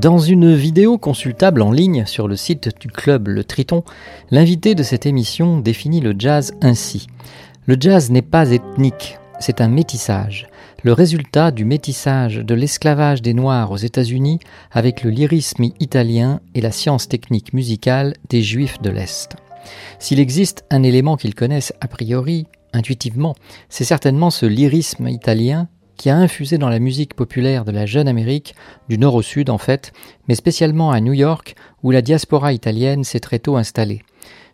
Dans une vidéo consultable en ligne sur le site du club Le Triton, l'invité de cette émission définit le jazz ainsi. Le jazz n'est pas ethnique, c'est un métissage, le résultat du métissage de l'esclavage des Noirs aux États-Unis avec le lyrisme italien et la science technique musicale des Juifs de l'Est. S'il existe un élément qu'ils connaissent a priori, intuitivement, c'est certainement ce lyrisme italien qui a infusé dans la musique populaire de la jeune Amérique, du nord au sud en fait, mais spécialement à New York, où la diaspora italienne s'est très tôt installée.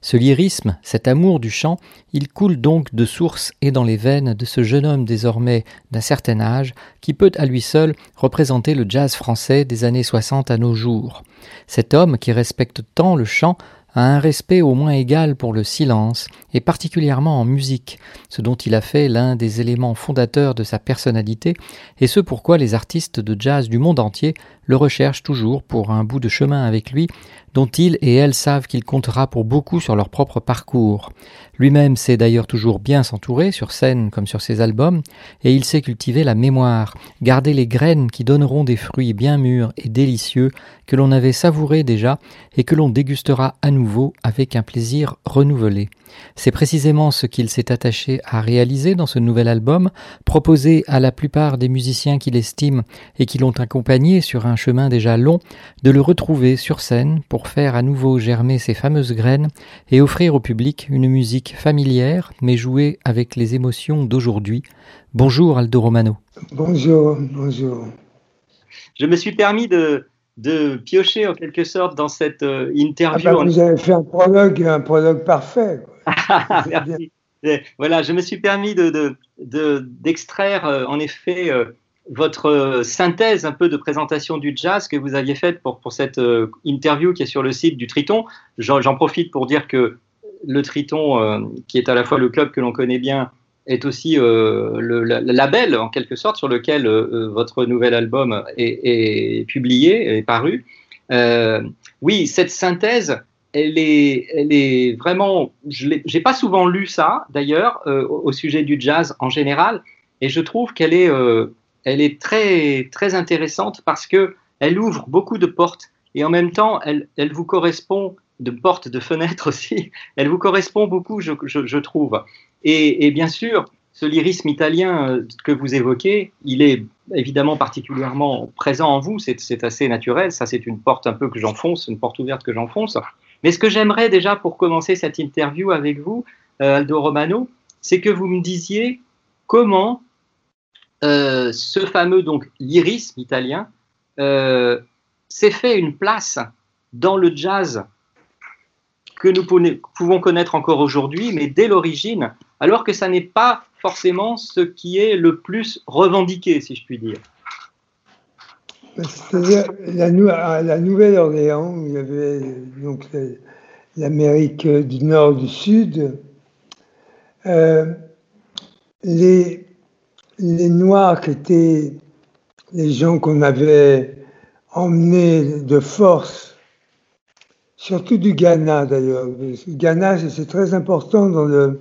Ce lyrisme, cet amour du chant, il coule donc de source et dans les veines de ce jeune homme désormais d'un certain âge, qui peut à lui seul représenter le jazz français des années 60 à nos jours. Cet homme qui respecte tant le chant a un respect au moins égal pour le silence, et particulièrement en musique, ce dont il a fait l'un des éléments fondateurs de sa personnalité, et ce pourquoi les artistes de jazz du monde entier le recherchent toujours pour un bout de chemin avec lui, dont ils et elles savent qu'il comptera pour beaucoup sur leur propre parcours. Lui-même sait d'ailleurs toujours bien s'entourer, sur scène comme sur ses albums, et il sait cultiver la mémoire, garder les graines qui donneront des fruits bien mûrs et délicieux que l'on avait savourés déjà et que l'on dégustera à nouveau avec un plaisir renouvelé. C'est précisément ce qu'il s'est attaché à réaliser dans ce nouvel album, proposé à la plupart des musiciens qu'il estime et qui l'ont accompagné sur un chemin déjà long, de le retrouver sur scène pour faire à nouveau germer ces fameuses graines et offrir au public une musique familière mais jouée avec les émotions d'aujourd'hui. Bonjour Aldo Romano. Bonjour, bonjour. Je me suis permis de, de piocher en quelque sorte dans cette euh, Ah interview. bah, en- vous avez fait un prologue, un prologue parfait. Merci. Et Voilà, je me suis permis de, de- de- d'extraire euh, en effet euh, votre euh, synthèse un peu de présentation du jazz que vous aviez faite pour, pour cette euh, interview qui est sur le site du Triton. J'en, profite pour dire que le Triton, euh, qui est à la fois le club que l'on connaît bien, est aussi euh, le, la- le label en quelque sorte sur lequel euh, euh, votre nouvel album est, publié, est paru. Oui, cette synthèse, elle est, elle est vraiment. Je n'ai pas souvent lu ça, d'ailleurs, au, sujet du jazz en général, et je trouve qu'elle est, elle est très, très intéressante parce que elle ouvre beaucoup de portes et en même temps, elle, elle vous correspond de portes, de fenêtres aussi. Elle vous correspond beaucoup, je, trouve. Et, bien sûr, ce lyrisme italien euh, que vous évoquez, il est évidemment particulièrement présent en vous, c'est assez naturel, ça c'est une porte un peu que j'enfonce, une porte ouverte que j'enfonce. Mais ce que j'aimerais déjà pour commencer cette interview avec vous, euh, Aldo Romano, c'est que vous me disiez comment euh, ce fameux donc lyrisme italien s'est fait une place dans le jazz que nous pouvons connaître encore aujourd'hui, mais dès l'origine, alors que ça n'est pas forcément ce qui est le plus revendiqué, si je puis dire. C'est-à-dire la, Nouvelle-Orléans, il y avait donc la- l'Amérique du Nord, du Sud, euh, les, les Noirs qui étaient les gens qu'on avait emmenés de force, surtout du Ghana d'ailleurs. Ghana, c'est- très important dans le.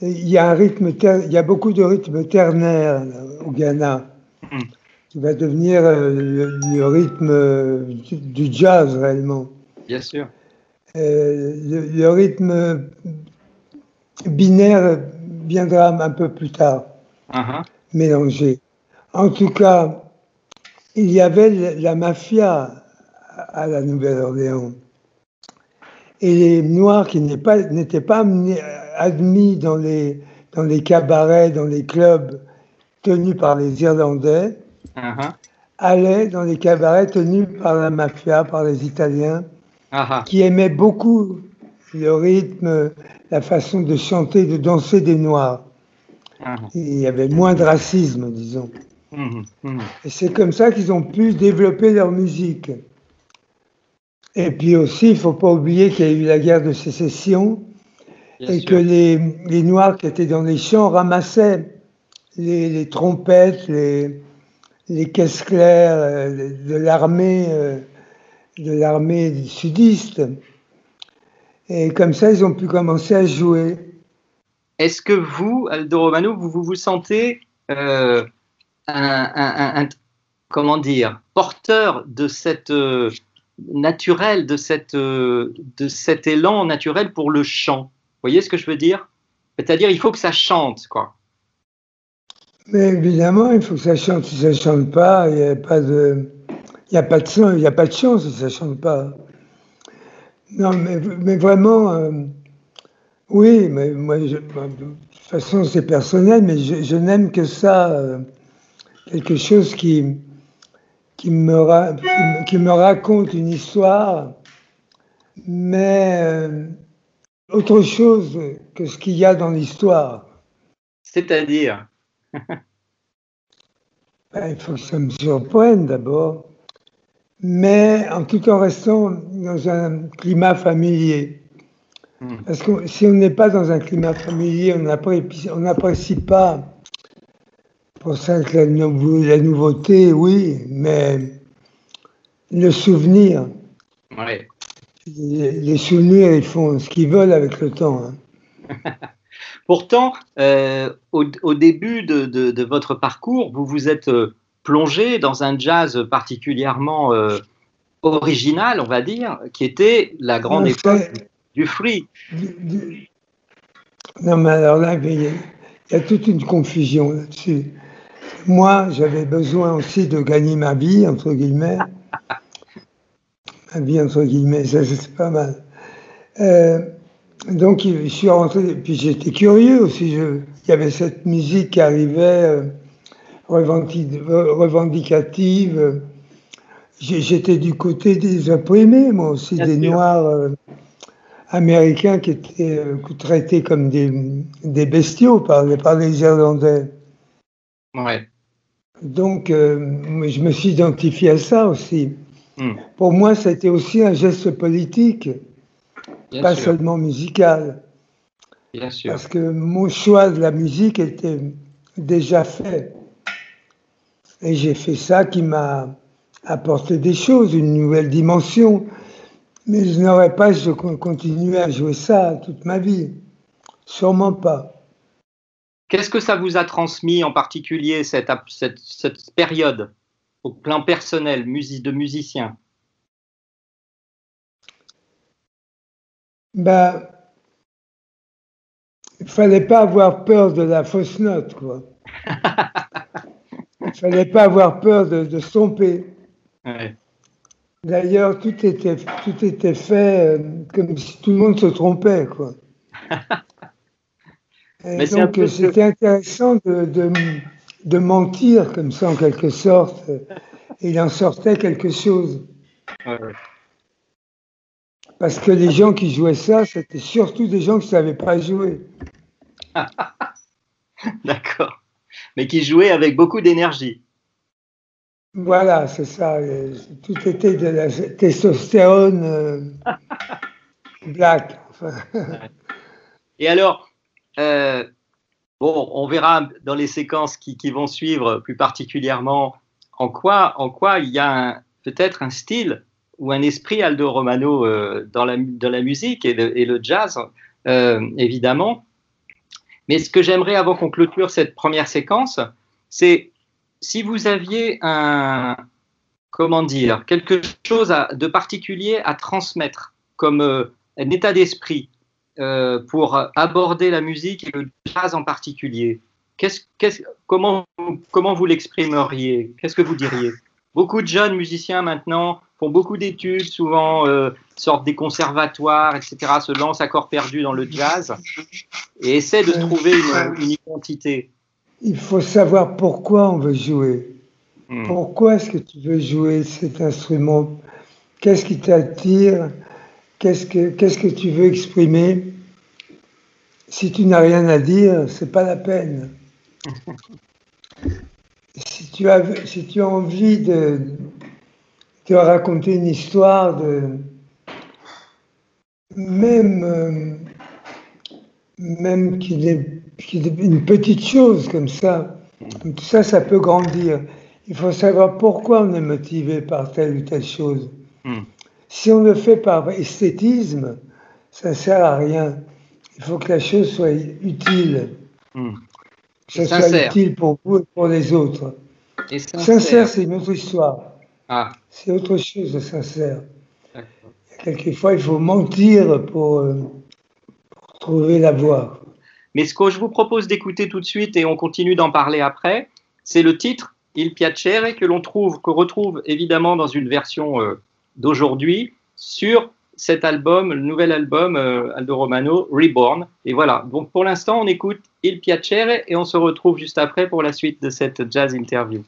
Il y a un rythme, ter- il y a beaucoup de rythmes ternaires là, au Ghana Mm. qui va devenir euh, le, le rythme euh, du, du jazz réellement. Bien sûr. Euh, le, le rythme binaire viendra un peu plus tard, Uh-huh. mélangé. En tout cas, il y avait la mafia à la Nouvelle-Orléans. Et les Noirs qui n'étaient pas, amenés- admis dans les, dans les cabarets, dans les clubs tenus par les Irlandais, Uh-huh. allaient dans les cabarets tenus par la mafia, par les Italiens, Uh-huh. qui aimaient beaucoup le rythme, la façon de chanter, de danser des Noirs. Ah. Il y avait moins de racisme, disons. Mhm, mhm. Et c'est comme ça qu'ils ont pu développer leur musique. Et puis aussi, il ne faut pas oublier qu'il y a eu la guerre de sécession Bien et sûr. que les, les Noirs qui étaient dans les champs ramassaient les, les trompettes, les, les caisses claires euh, de l'armée euh, de l'armée sudiste. Et comme ça, ils ont pu commencer à jouer. Est-ce que vous, Aldo Romano, vous vous, vous sentez euh, un, un- un- comment dire, porteur de cette euh, naturel, de cette euh, de cet élan naturel pour le chant Vous voyez ce que je veux dire? C'est-à-dire, il faut que ça chante, quoi. Mais évidemment, il faut que ça chante. Si ça chante pas, il n'y a pas de, il y a pas de il y a pas de chance si ça chante pas. Non, mais, mais vraiment, euh, oui, mais moi, de toute façon, c'est personnel, mais je, je n'aime que ça, euh, quelque chose qui, qui me, ra- qui me- qui me raconte une histoire, mais euh, autre chose que ce qu'il y a dans l'histoire. C'est-à-dire, Ben, il faut que ça me surprenne d'abord, mais en tout en restant dans un climat familier. Hmm. Parce que si on n'est pas dans un climat familier, on n'apprécie pas. Pour ça que la, nouveau- la nouveauté, oui, mais le souvenir, ouais. les, souvenirs, ils font ce qu'ils veulent avec le temps. hein. Pourtant, euh, au, au début de, de- de votre parcours, vous vous êtes euh, plongé dans un jazz particulièrement euh, original, on va dire, qui était la grande Non, époque du free. du- du- Non, mais alors là, il y, a, il y a toute une confusion là-dessus. Moi, j'avais besoin aussi de gagner ma vie, entre guillemets. Ma vie, entre guillemets, ça, c'est pas mal. Euh, donc, je suis rentré, puis j'étais curieux aussi. je- il y avait cette musique qui arrivait, euh, revendi- revendicative. J'étais du côté des opprimés, moi aussi, Bien des sûr. Noirs. euh, américains qui étaient traités comme des, des bestiaux par les Irlandais. Ouais. Donc, euh, je me suis identifié à ça aussi. Hmm. Pour moi, c'était aussi un geste politique, Bien pas sûr, seulement musical. bien sûr. Parce que mon choix de la musique était déjà fait. Et j'ai fait ça qui m'a apporté des choses, une nouvelle dimension. Mais je n'aurais pas continué à jouer ça toute ma vie. Sûrement pas. Qu'est-ce que ça vous a transmis en particulier cette, cette, cette période au plan personnel de musicien? Ben, il fallait pas avoir peur de la fausse note, quoi. Il fallait pas avoir peur de, de se tromper. Ouais. D'ailleurs, tout était, tout était fait euh, comme si tout le monde se trompait, quoi. Mais donc, peu euh, que- c'était intéressant de, de, de mentir comme ça, en quelque sorte. Et il en sortait quelque chose. Ouais. Parce que les gens qui jouaient ça, c'était surtout des gens qui ne savaient pas jouer. D'accord. Mais qui jouait avec beaucoup d'énergie. Voilà, c'est ça. euh, Tout était de la testostérone euh, black. Enfin, Et alors, euh, bon, on verra dans les séquences qui, vont suivre plus particulièrement en quoi, il y a peut-être un style ou un esprit Aldo Romano euh, dans, la, musique et le, jazz, euh, évidemment. Mais ce que j'aimerais avant qu'on clôture cette première séquence, c'est si vous aviez un, comment dire, quelque chose de particulier à transmettre comme un état d'esprit euh, pour aborder la musique et le jazz en particulier, qu'est-ce, qu'est-ce- comment, comment vous l'exprimeriez? Qu'est-ce que vous diriez? Beaucoup de jeunes musiciens maintenant font beaucoup d'études, souvent euh, sortent des conservatoires, etc., se lancent à corps perdu dans le jazz et essaient de se trouver une, une identité. il faut savoir pourquoi on veut jouer. Hmm. Pourquoi est-ce que tu veux jouer cet instrument? Qu'est-ce qui t'attire? Qu'est-ce que, qu'est-ce que tu veux exprimer? Si tu n'as rien à dire, c'est pas la peine. si, tu as, si tu as envie de, de raconter une histoire de même, euh, même qu'il est, qu'il est une petite chose comme ça, tout ça, ça peut grandir. Il faut savoir pourquoi on est motivé par telle ou telle chose. Si on le fait par esthétisme, ça ne sert à rien. Il faut que la chose soit utile. Hmm. Que ça soit utile pour vous et pour les autres. Et sincère. Sincère, c'est une autre histoire. Ah, C'est autre chose de sincère. Quelquefois, il faut mentir pour, euh, pour trouver la voie. Mais ce que je vous propose d'écouter tout de suite et on continue d'en parler après, c'est le titre Il Piacere que l'on trouve, que retrouve évidemment dans une version euh, d'aujourd'hui sur cet album, le nouvel album euh, Aldo Romano, Reborn. Et voilà. Donc pour l'instant, on écoute Il Piacere et on se retrouve juste après pour la suite de cette jazz interview.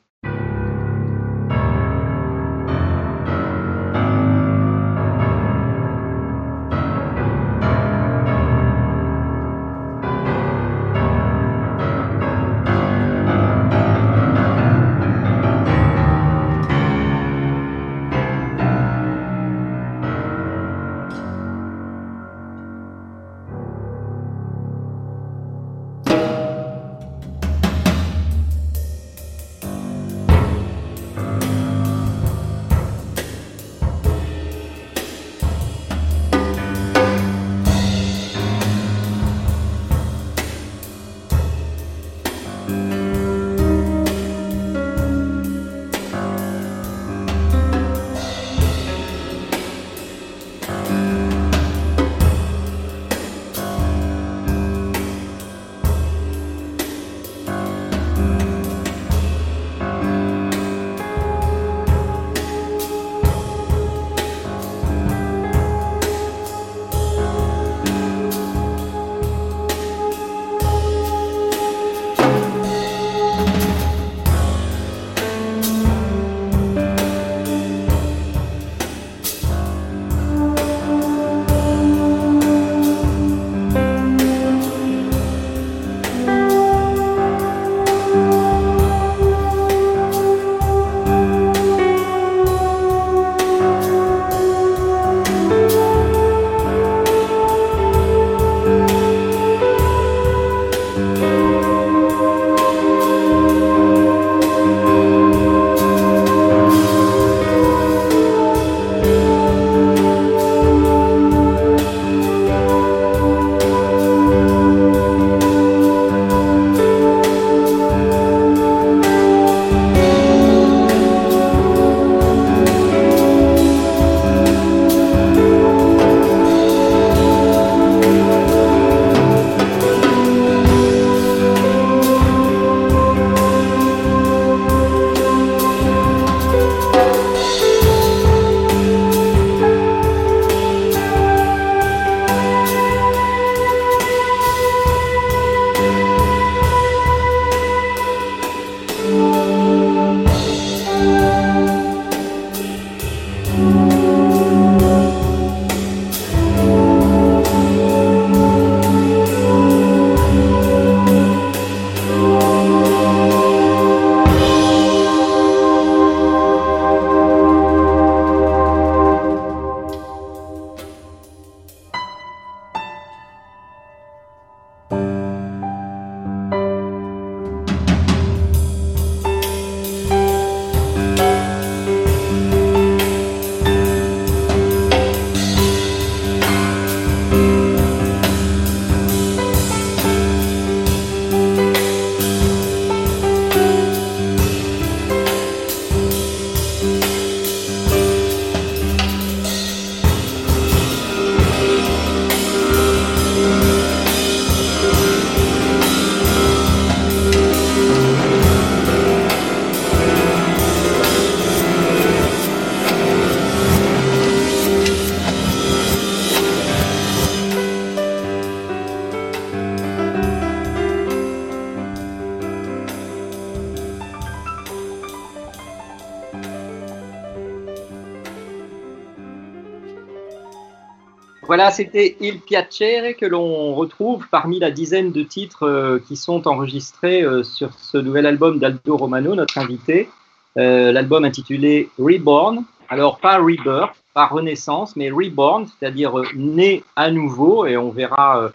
Voilà, c'était Il Piacere que l'on retrouve parmi la dizaine de titres euh, qui sont enregistrés euh, sur ce nouvel album d'Aldo Romano, notre invité. Euh, L'album intitulé Reborn. Alors, pas Rebirth, pas Renaissance, mais Reborn, c'est-à-dire né à nouveau, et on verra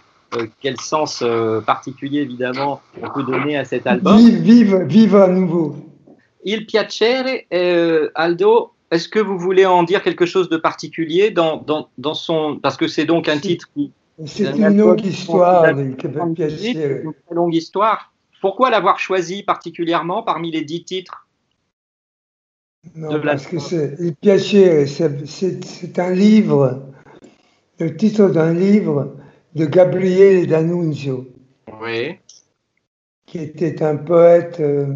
quel sens particulier, évidemment, on peut donner à cet album. Vive, vive, vive à nouveau. Il Piacere, Aldo, est-ce que vous voulez en dire quelque chose de particulier dans, dans, dans son... Parce que c'est donc un titre qui... C'est un une longue histoire, date le de Québec 78, Piacere. une très longue histoire. Pourquoi l'avoir choisi particulièrement parmi les dix titres Non, parce que c'est Il Piacere, c'est- c'est un livre, le titre d'un livre de Gabriele D'Annunzio, Oui. qui était un poète euh,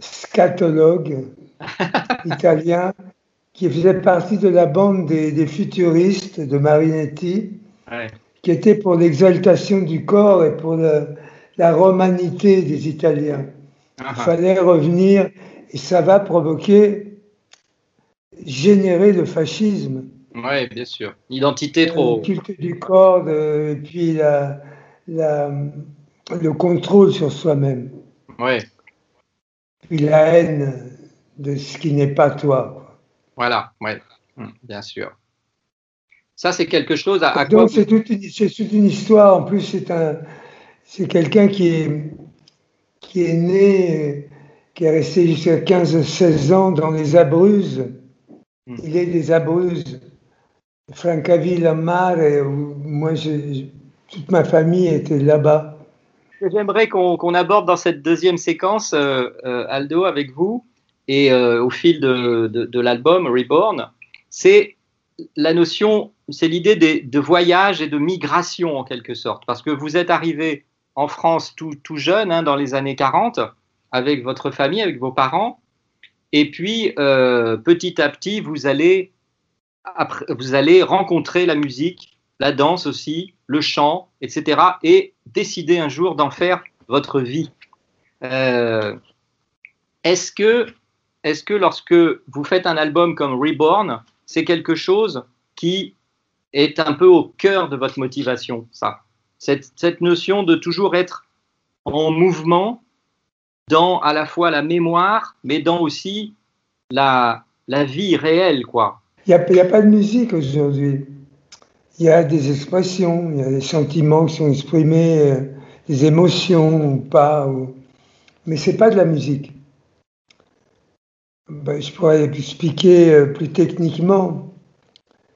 scatologue italien qui faisait partie de la bande des, des futuristes de Marinetti, Ouais. qui était pour l'exaltation du corps et pour le- la romanité des Italiens. Ah, Il fallait revenir et ça va provoquer, générer le fascisme. Oui, bien sûr. Identité trop. Le culte du corps de- et puis la- la- le contrôle sur soi-même. Oui, Puis la haine de ce qui n'est pas toi. voilà, ouais. Hum, bien sûr. Ça, c'est quelque chose à, Donc c'est toute, une- c'est toute une histoire. En plus, c'est un, c'est quelqu'un qui est, qui est né, euh, qui est resté jusqu'à 15-16 ans dans les Abruzzes. Mm. Il est des Abruzzes, Francavilla Mare. Où moi, j'ai- toute ma famille était là-bas. J'aimerais qu'on aborde dans cette deuxième séquence, euh, euh, Aldo, avec vous, et euh, au fil de, l'album Reborn, c'est la notion, c'est l'idée de voyage et de migration en quelque sorte, parce que vous êtes arrivé en France tout, jeune, hein, dans les années 40, avec votre famille, avec vos parents, et puis euh, petit à petit, vous allez, vous allez rencontrer la musique, la danse aussi, le chant, etc., et décider un jour d'en faire votre vie. Euh, est-ce que, est-ce que lorsque vous faites un album comme Reborn, c'est quelque chose qui est un peu au cœur de votre motivation, ça? Cette, notion de toujours être en mouvement dans à la fois la mémoire, mais dans aussi la, vie réelle, quoi. Il n'y a pas de musique aujourd'hui. Il y a des expressions, il y a des sentiments qui sont exprimés, euh, des émotions ou pas. ou- Mais c'est pas de la musique. Ben, je pourrais expliquer euh, plus techniquement.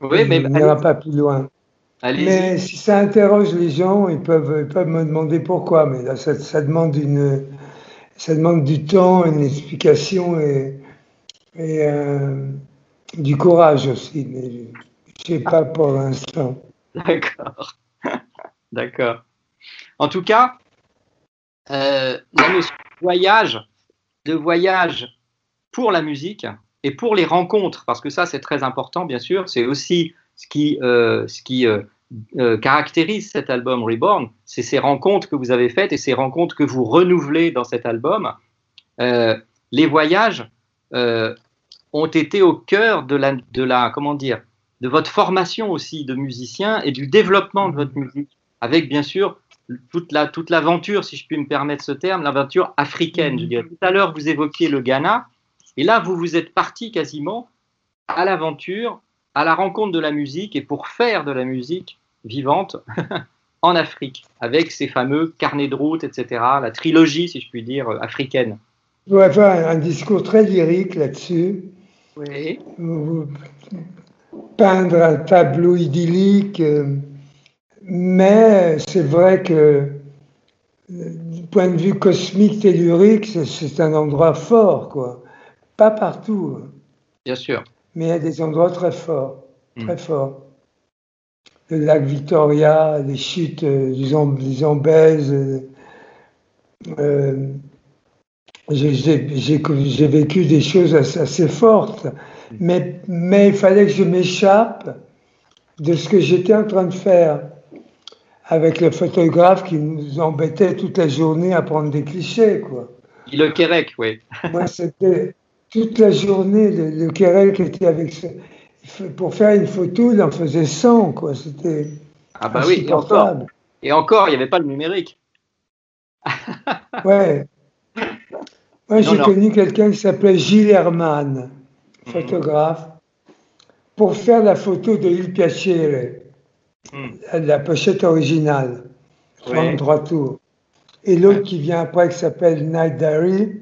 Oui, mais on n'ira pas plus loin. Mais si ça interroge les gens, ils peuvent, ils peuvent me demander pourquoi. Mais là, ça, ça demande une, ça demande du temps, une explication et, et, euh, du courage aussi. Mais je sais pas pour l'instant. D'accord. D'accord. En tout cas, euh, la notion de voyage, de voyage pour la musique et pour les rencontres, parce que ça c'est très important bien sûr, c'est aussi ce qui, euh, ce qui euh, euh, caractérise cet album Reborn, c'est ces rencontres que vous avez faites et ces rencontres que vous renouvelez dans cet album. Les voyages ont été au cœur de la, de la, comment dire, de votre formation aussi de musicien et du développement de votre musique, avec bien sûr toute la toute l'aventure, si je puis me permettre ce terme, l'aventure africaine. Tout à l'heure, vous évoquiez le Ghana, et là, vous vous êtes parti quasiment à l'aventure, à la rencontre de la musique et pour faire de la musique vivante en Afrique, avec ces fameux carnets de route, etc., la trilogie, si je puis dire, euh, africaine. Dois faire un discours très lyrique là-dessus. Oui. Vous- Peindre un tableau idyllique. euh, Mais c'est vrai que euh, du point de vue cosmique, tellurique, c'est un endroit fort, quoi. Pas partout, hein, Bien sûr. mais a des endroits très forts, Mm. très forts. Le lac Victoria, les chutes euh, du Zam- du Zambèze. euh, euh, j'ai- vécu des choses assez, assez fortes, mais, mais il fallait que je m'échappe de ce que j'étais en train de faire avec le photographe qui nous embêtait toute la journée à prendre des clichés, quoi. Le Quérec, oui. Moi, c'était toute la journée, le, le Quérec était avec ce... pour faire une photo, il en faisait 100, quoi. C'était Ah bah oui, et encore. insupportable. Et encore, il n'y avait pas le numérique. Ouais. Moi, j'ai connu quelqu'un qui s'appelait Gilles Herman, photographe, pour faire la photo de Il Piacere, Hmm. la, pochette originale, Oui. 33 tours. Et l'autre qui vient après, qui s'appelle Night Diary,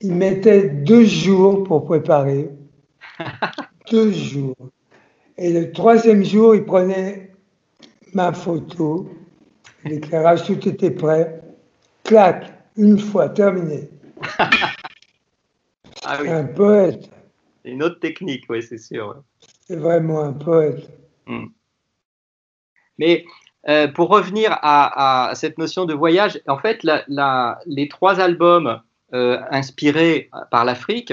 il mettait deux jours pour préparer. deux jours. Et le troisième jour, il prenait ma photo, l'éclairage, tout était prêt. Clac, une fois, terminé. Ah oui, Un poète, une autre technique, oui, c'est sûr. c'est vraiment un poète. Mais euh, pour revenir à, à cette notion de voyage, en fait, la- la- les trois albums euh, inspirés par l'Afrique,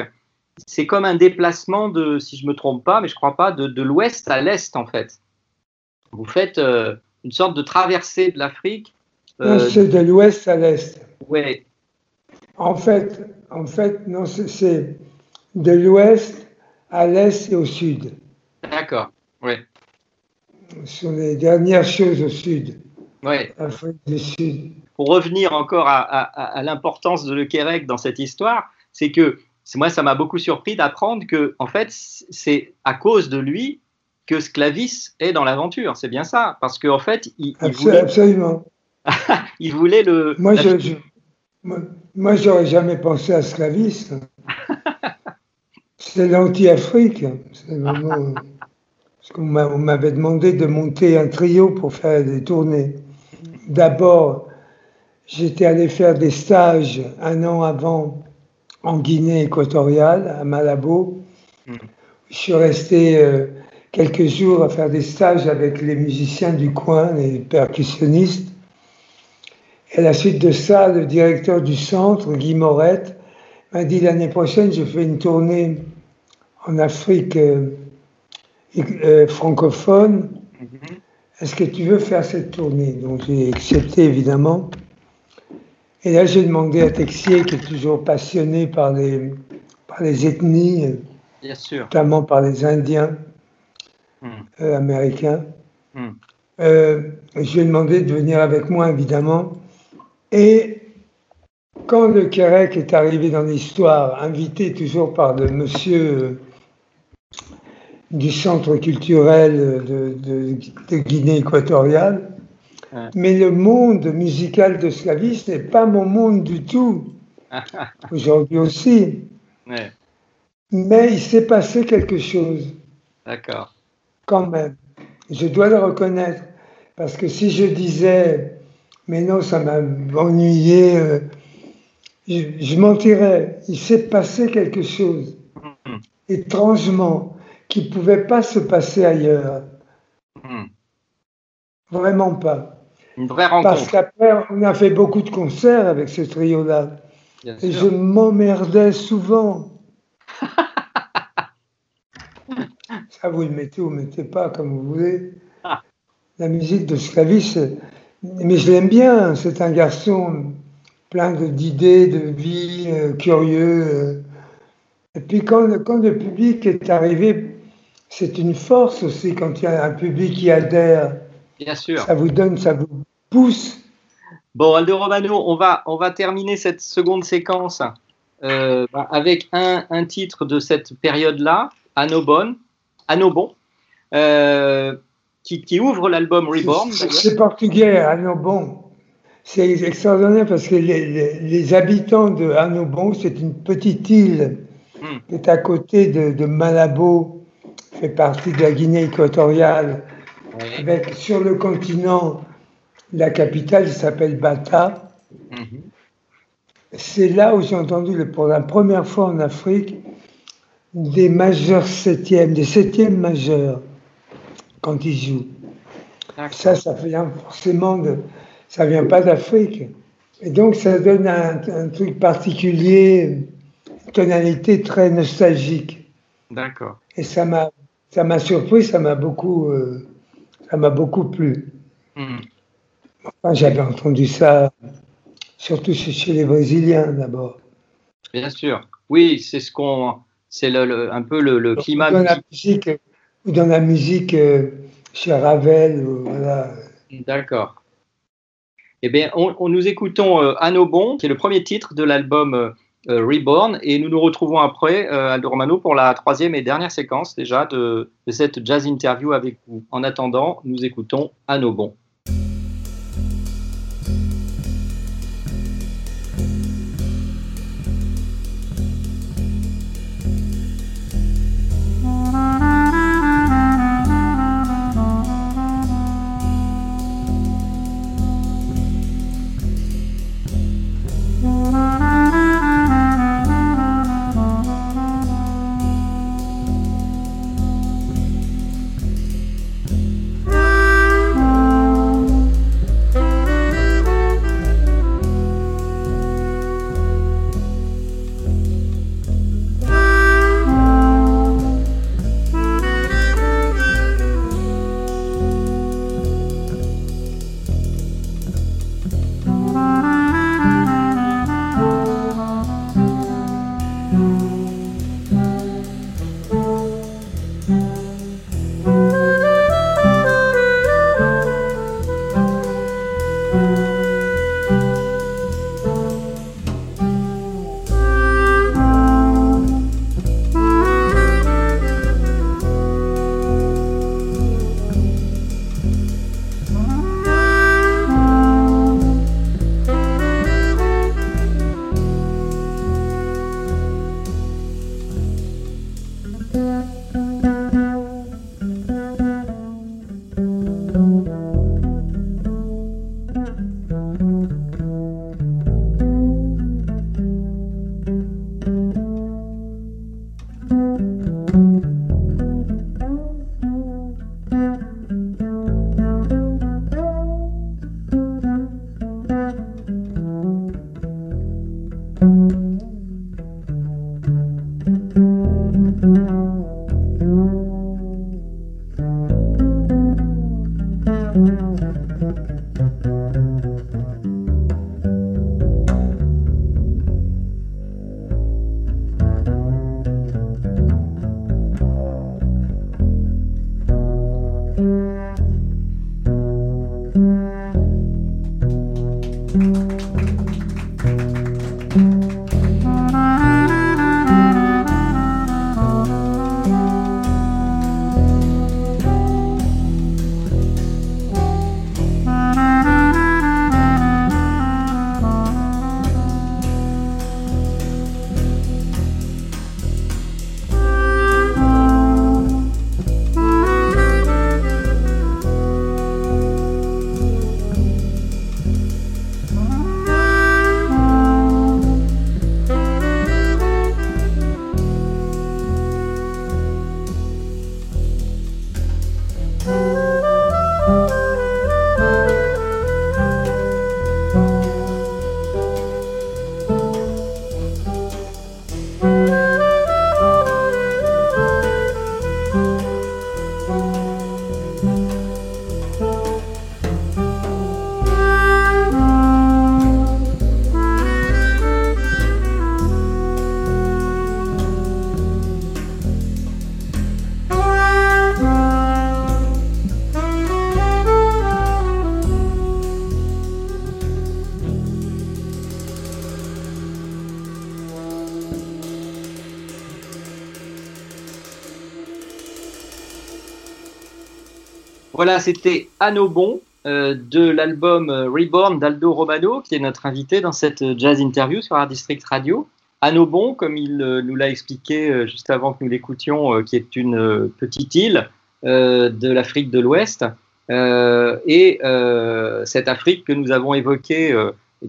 c'est comme un déplacement de, si je me trompe pas, mais je crois pas, de, de l'ouest à l'est en fait. Vous faites euh, une sorte de traversée de l'Afrique. Euh, c'est de l'ouest à l'est. ouais, En fait, en fait, non, c'est- de l'ouest à l'est et au sud. d'accord. Ouais, Ce sont les dernières choses au sud, ouais. Pour revenir encore à, à- à l'importance de Le Quérec dans cette histoire, c'est que moi, ça m'a beaucoup surpris d'apprendre que, en fait, c'est à cause de lui que Sclavis est dans l'aventure. C'est bien ça, parce qu'en fait, il, voulait, Absolument. il voulait le. Moi, je, je- moi, j'aurais jamais pensé à Sclavis. C'est l'anti-Afrique. C'est vraiment- Parce qu'on m'a- on m'avait demandé de monter un trio pour faire des tournées. D'abord, j'étais allé faire des stages un an avant en Guinée équatoriale, à Malabo. Mm. Je suis resté euh, quelques jours à faire des stages avec les musiciens du coin, les percussionnistes. Et à la suite de ça, le directeur du centre, Guy Morette, m'a dit l'année prochaine, je fais une tournée en Afrique euh, euh, francophone. Mhm. Est-ce que tu veux faire cette tournée Donc j'ai accepté évidemment. Et là, j'ai demandé à Texier, qui est toujours passionné par les, par les ethnies, Bien sûr. notamment par les Indiens Mm. euh, américains. Mm. Euh, je lui ai demandé de venir avec moi, évidemment. Et quand le Quérec est arrivé dans l'histoire, invité toujours par le monsieur du centre culturel de, de- de Guinée équatoriale, mais le monde musical de Slavis n'est pas mon monde du tout, aujourd'hui aussi. Ouais, Mais il s'est passé quelque chose d'accord. quand même. Je dois le reconnaître. Parce que si je disais, mais non, ça m'a ennuyé, euh, je, je mentirais. Il s'est passé quelque chose, Mhm. étrangement, qui ne pouvait pas se passer ailleurs. Mhm. Vraiment pas. Une vraie Parce rencontre. qu'après, on a fait beaucoup de concerts avec ce trio-là. Et je m'emmerdais souvent. Ça, vous le mettez ou vous ne le mettez pas, comme vous voulez. Ah. La musique de Sclavis, mais je l'aime bien. C'est un garçon plein d'idées, de vie, euh, curieux. euh. Et puis quand quand le public est arrivé, c'est une force aussi quand il y a un public qui adhère. Bien sûr. Ça vous donne, ça vous pousse. Bon, Aldo Romano, on va, on va terminer cette seconde séquence euh, bah, avec un, un titre de cette période-là, Anobon, Anobon, euh, qui, qui ouvre l'album Reborn. C'est- portugais, Annobon. C'est extraordinaire parce que les, les- les habitants de Annobon, c'est une petite île Hmm. qui est à côté de, de Malabo, fait partie de la Guinée équatoriale, avec sur le continent, la capitale qui s'appelle Bata. Mhm. C'est là où j'ai entendu pour la première fois en Afrique des majeurs septièmes, des septièmes majeurs quand ils jouent. Ça, ça vient forcément de. Ça vient pas d'Afrique. Et donc, ça donne un, un truc particulier, une tonalité très nostalgique. D'accord. Et ça m'a, ça m'a surpris, ça m'a beaucoup, euh, ça m'a beaucoup plu. Mhm. Enfin, j'avais entendu ça, surtout chez, les Brésiliens d'abord. Bien sûr. Oui, c'est ce qu'on c'est le, le- un peu le, le climat. Dans la musique, ou dans la musique euh, chez Ravel, voilà. D'accord. Eh bien, on, on- nous écoutons euh, Anobon, qui est le premier titre de l'album euh, euh, Reborn, et nous nous retrouvons après, euh, Aldo Romano, pour la troisième et dernière séquence déjà de, de cette jazz interview avec vous. En attendant, nous écoutons Anobon. C'était Anobon euh, de l'album euh, Reborn d'Aldo Romano, qui est notre invité dans cette euh, jazz interview sur Art District Radio. Anobon, comme il euh, nous l'a expliqué juste avant que nous l'écoutions, qui est une petite île de l'Afrique de l'Ouest. Et cette Afrique que nous avons évoquée,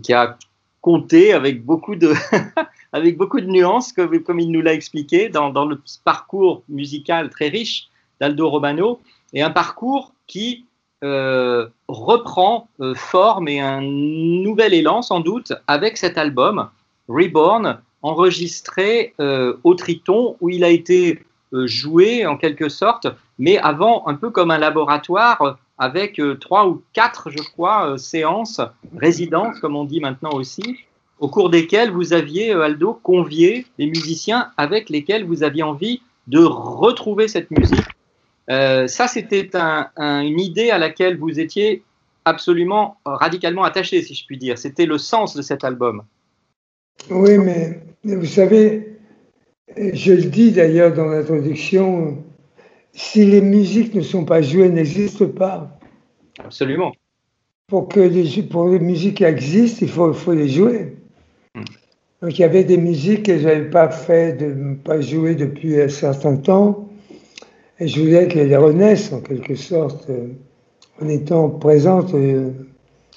qui a compté avec beaucoup de, avec beaucoup de nuances, comme, comme il nous l'a expliqué, dans, dans le parcours musical très riche d'Aldo Romano, et un parcours qui euh, reprend euh, forme et un nouvel élan sans doute avec cet album Reborn, enregistré euh, au Triton, où il a été joué en quelque sorte, mais avant un peu comme un laboratoire avec trois ou quatre, je crois, séances, résidences, comme on dit maintenant aussi, au cours desquels vous aviez, Aldo, convié des musiciens avec lesquels vous aviez envie de retrouver cette musique. Euh, ça, c'était un- un- une idée à laquelle vous étiez absolument radicalement attaché, si je puis dire. C'était le sens de cet album. Oui, mais vous savez, je le dis d'ailleurs dans l'introduction, si les musiques ne sont pas jouées, elles n'existent pas. Absolument. Pour que les, pour les musiques existent, il faut, les jouer. Donc il y avait des musiques que je n'avais pas fait, de pas jouer depuis un certain temps, et qu'elles les renaissent en quelque sorte, euh, en étant présentes euh,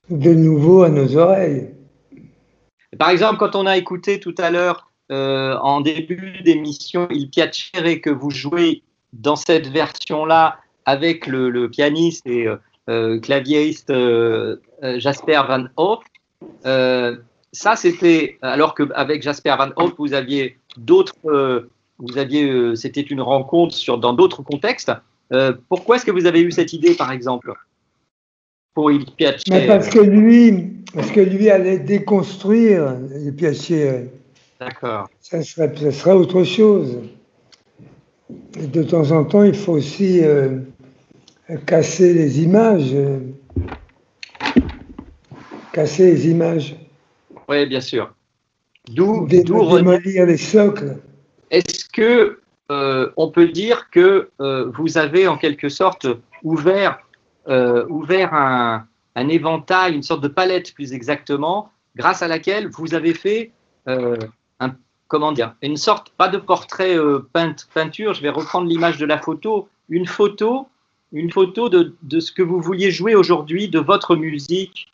de nouveau à nos oreilles. Par exemple, quand on a écouté tout à l'heure, euh, en début d'émission, Il Piacere que vous jouez dans cette version-là avec le, pianiste et claviériste Jasper Van euh, ça c'était alors qu'avec Jasper Van Hoff, vous aviez d'autres, vous aviez, euh, c'était une rencontre sur, dans d'autres contextes. Euh, pourquoi est-ce que vous avez eu cette idée, par exemple, pour Il Piacere Mais parce que lui, parce que lui allait déconstruire les Piacere. D'accord. Ça serait, ça serait autre chose. Et de temps en temps, il faut aussi euh, casser les images. euh, casser les images. Oui, bien sûr. D'où, démolir les socles. Est-ce que euh, on peut dire que euh, vous avez en quelque sorte ouvert, euh, un, éventail, une sorte de palette plus exactement, grâce à laquelle vous avez fait comment dire, une sorte, pas de portrait peint- peinture, je vais reprendre l'image de la photo, une photo, une photo de, ce que vous vouliez jouer aujourd'hui, de votre musique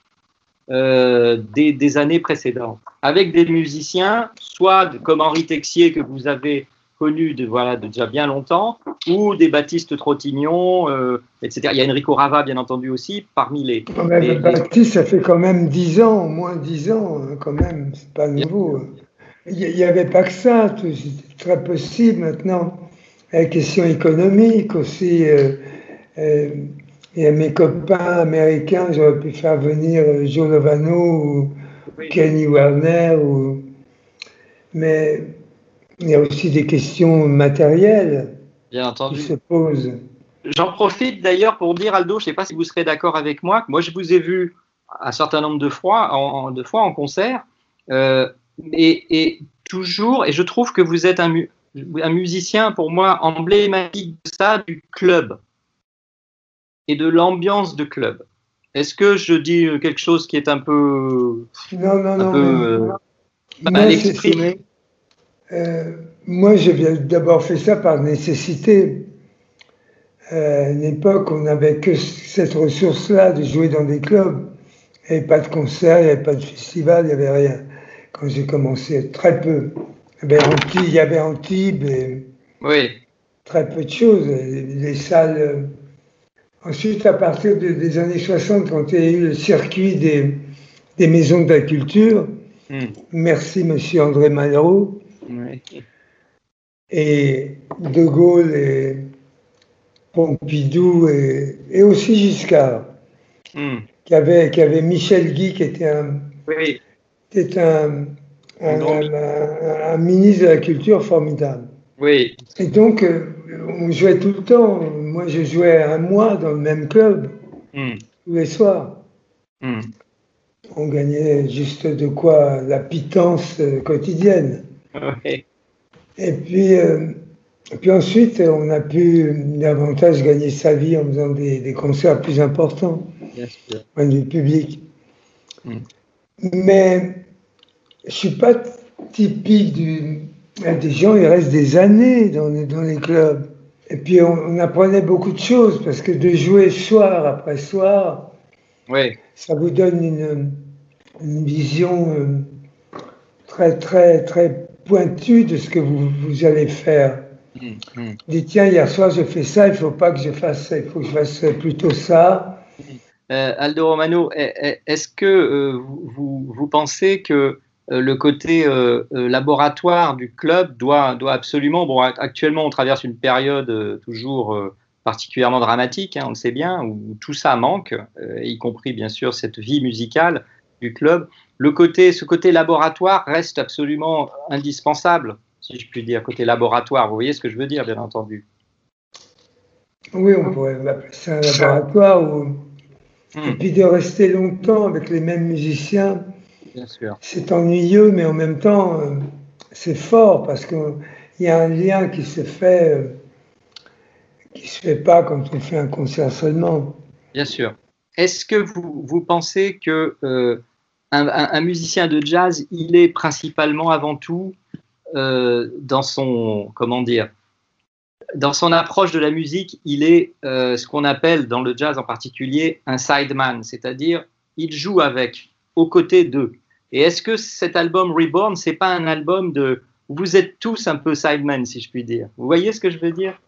des années précédentes, avec des musiciens, soit comme Henri Texier que vous avez connu de, voilà, de déjà bien longtemps, ou des Baptiste Trottignon, euh, etc. Il y a Enrico Rava, bien entendu, aussi, parmi les. Quand même, les- Baptiste, ça fait quand même dix ans, au moins dix ans, hein, quand même, c'est pas nouveau. Il n'y avait pas que ça, c'est très possible maintenant. La question économique aussi. euh, euh, et à mes copains américains, j'aurais pu faire venir euh, Joe Lovano ou Kenny Werner. Ou... Mais il y a aussi des questions matérielles bien qui se posent. J'en profite d'ailleurs pour dire, Aldo, je ne sais pas si vous serez d'accord avec moi, que moi je vous ai vu un certain nombre de fois en, en- de fois en concert, euh, et, et toujours, et je trouve que vous êtes un, mu- un musicien pour moi emblématique de ça, du club et de l'ambiance de club. Est-ce que je dis quelque chose qui est un peu, Non, non, non. peu euh, mal exprimé Euh, moi, j'ai d'abord fait ça par nécessité. Euh, à une époque, on n'avait que cette ressource-là de jouer dans des clubs. Il n'y avait pas de concert, il n'y avait pas de festival, il n'y avait rien. Quand j'ai commencé, très peu. Il y avait Antibes, il y avait Antibes et Oui, très peu de choses. Les, les salles. Ensuite, à partir de- des années 60, quand il y a eu le circuit des, des maisons de la culture, Hmm. merci Monsieur André Malraux, oui. et De Gaulle et Pompidou et, et aussi Giscard, Hmm. qui avait, qui avait Michel Guy, qui était un, oui. qui était un, un- Un grand un- un- un ministre de la Culture formidable. oui. Et donc, euh, on jouait tout le temps. Moi, je jouais un mois dans le même club, Hmm. tous les soirs. Hmm. On gagnait juste de quoi la pitance euh, quotidienne. Et puis, euh, et puis ensuite, on a pu davantage gagner sa vie en faisant des, des concerts plus importants, point vue public. Mm. Mais je suis pas typique du, des gens, ils restent des années dans les, dans les clubs. Et puis on, on apprenait beaucoup de choses parce que de jouer soir après soir, Oui. ça vous donne une, une vision euh, très, très, très pointue de ce que vous, vous allez faire. Hmm. Dites, tiens, hier soir, je fais ça, il ne faut pas que je fasse ça, il faut que je fasse plutôt ça. Euh, Aldo Romano, est- est- est-ce que euh, vous, pensez que le côté euh, euh, laboratoire du club doit, doit absolument, bon, act- actuellement on traverse une période euh, toujours euh, particulièrement dramatique, hein, on le sait bien, où tout ça manque, euh, y compris bien sûr cette vie musicale du club. le côté, ce côté laboratoire reste absolument indispensable, si je puis dire, côté laboratoire. Vous voyez ce que je veux dire, bien entendu. Oui, on pourrait appeler ça un laboratoire. Hmm. Et puis de rester longtemps avec les mêmes musiciens. C'est ennuyeux, mais en même temps, euh, c'est fort parce qu'il y a un lien qui se fait, euh, qui se fait pas quand on fait un concert seulement. Bien sûr. Est-ce que vous, vous pensez que euh, un, un- un musicien de jazz, il est principalement avant tout euh, dans son comment dire dans son approche de la musique, il est euh, ce qu'on appelle dans le jazz en particulier un sideman, c'est-à-dire il joue avec, aux côtés d'eux. Et est-ce que cet album Reborn, c'est pas un album de vous êtes tous un peu sideman, si je puis dire. Vous voyez ce que je veux dire?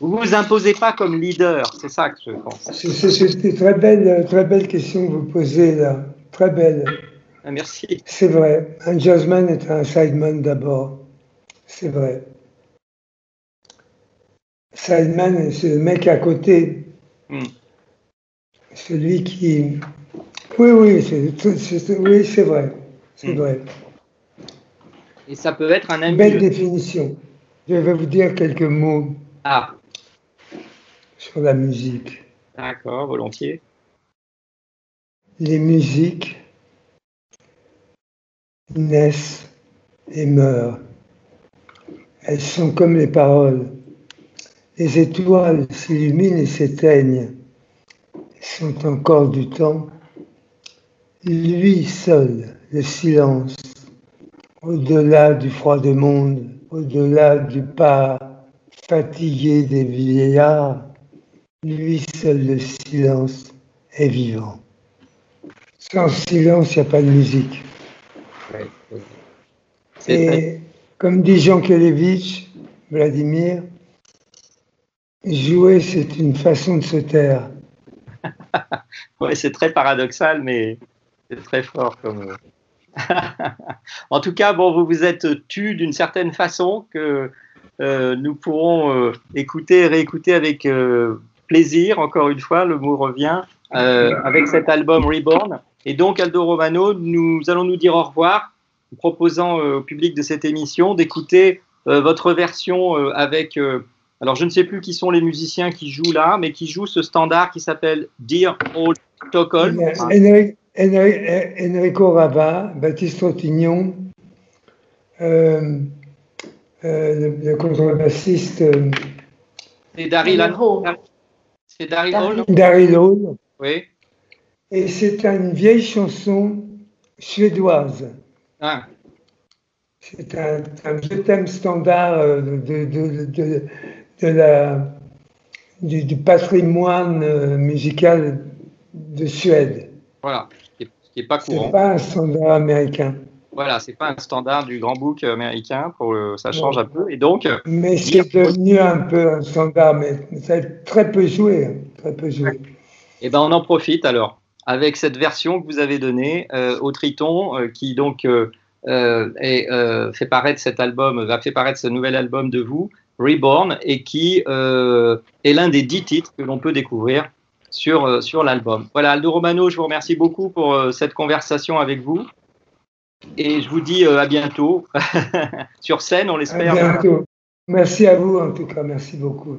Vous vous imposez pas comme leader, c'est ça que je pense. C'est une très belle, très belle question que vous posez là. Très belle. Ah, Merci. C'est vrai. Un jazzman est un sideman d'abord. C'est vrai. Sideman, c'est le mec à côté. Hmm. Celui qui. Oui, oui, c'est oui, vrai. C'est Hmm. vrai. Et ça peut être un ami. Belle définition. Je vais vous dire quelques mots Ah, sur la musique. d'accord, volontiers. Les musiques naissent et meurent. Elles sont comme les paroles. Les étoiles s'illuminent et s'éteignent. Sont encore du temps. Lui seul, le silence, au-delà du froid des mondes, au-delà du pas fatigué des vieillards, lui seul le silence est vivant. Sans silence, il n'y a pas de musique. Ouais, ouais. Et comme dit Jean Kelevitch, Vladimir, jouer, c'est une façon de se taire. Ouais, c'est très paradoxal, mais c'est très fort comme. en tout cas, bon, vous vous êtes tu d'une certaine façon que euh, nous pourrons euh, écouter et réécouter avec euh, plaisir. Encore une fois, le mot revient euh, avec cet album Reborn. Et donc, Aldo Romano, nous allons nous dire au revoir, proposant au public de cette émission d'écouter votre version avec. Alors, je ne sais plus qui sont les musiciens qui jouent là, mais qui jouent ce standard qui s'appelle Dear Old Stockholm. Enri- Enri- Enrico Rabat, Baptiste Rotignon, euh, euh, le, le contrebassiste euh, C'est Daryl Hall. C'est Daryl Hall Daryl Hall. Oui. Et c'est une vieille chanson suédoise. Ah, C'est un, un vieux thème standard de, de- de- de la, du, du patrimoine euh, musical de Suède. voilà. Ce qui est- ce qui n'est pas courant. pas un standard américain. Voilà, c'est pas un standard du grand book américain. Pour le- ça change un peu. Et donc, Mais c'est devenu un peu un standard, mais c'est très peu joué. hein, Très peu joué. eh ben, on en profite alors avec cette version que vous avez donnée euh, au Triton, euh, qui donc euh, euh, euh, fait paraître cet album, va faire paraître ce nouvel album de vous, Reborn, et qui euh, est l'un des dix titres que l'on peut découvrir sur, euh, l'album. Voilà, Aldo Romano, je vous remercie beaucoup pour euh, cette conversation avec vous. Et je vous dis à bientôt sur scène, on l'espère. Merci à vous, en tout cas. Merci beaucoup.